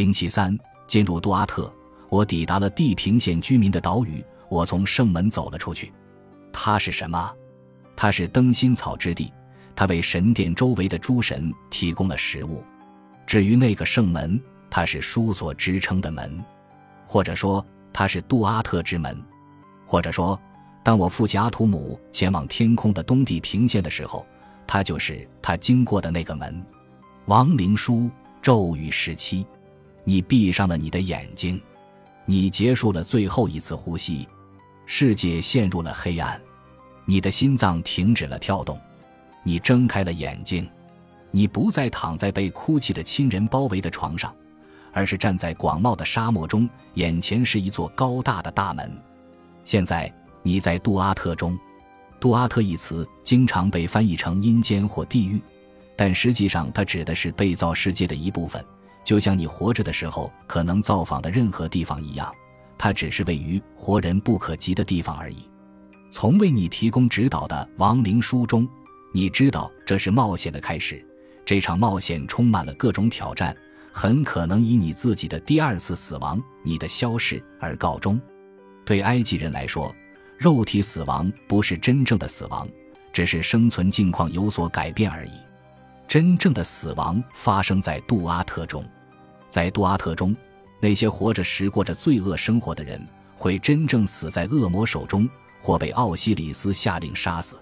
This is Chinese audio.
零七三，进入杜阿特，我抵达了地平线居民的岛屿。我从圣门走了出去。它是什么？它是灯芯草之地。它为神殿周围的诸神提供了食物。至于那个圣门，它是书所支撑的门，或者说它是杜阿特之门，或者说，当我父亲阿图姆前往天空的东地平线的时候，它就是他经过的那个门。亡灵书咒语十七。你闭上了你的眼睛，你结束了最后一次呼吸，世界陷入了黑暗，你的心脏停止了跳动，你睁开了眼睛，你不再躺在被哭泣的亲人包围的床上，而是站在广袤的沙漠中，眼前是一座高大的大门。现在你在杜阿特中，杜阿特一词经常被翻译成阴间或地狱，但实际上它指的是被造世界的一部分。就像你活着的时候可能造访的任何地方一样，它只是位于活人不可及的地方而已。从为你提供指导的亡灵书中，你知道这是冒险的开始。这场冒险充满了各种挑战，很可能以你自己的第二次死亡、你的消逝而告终。对埃及人来说，肉体死亡不是真正的死亡，只是生存境况有所改变而已。真正的死亡发生在杜阿特中，在杜阿特中，那些活着时过着罪恶生活的人会真正死在恶魔手中，或被奥西里斯下令杀死。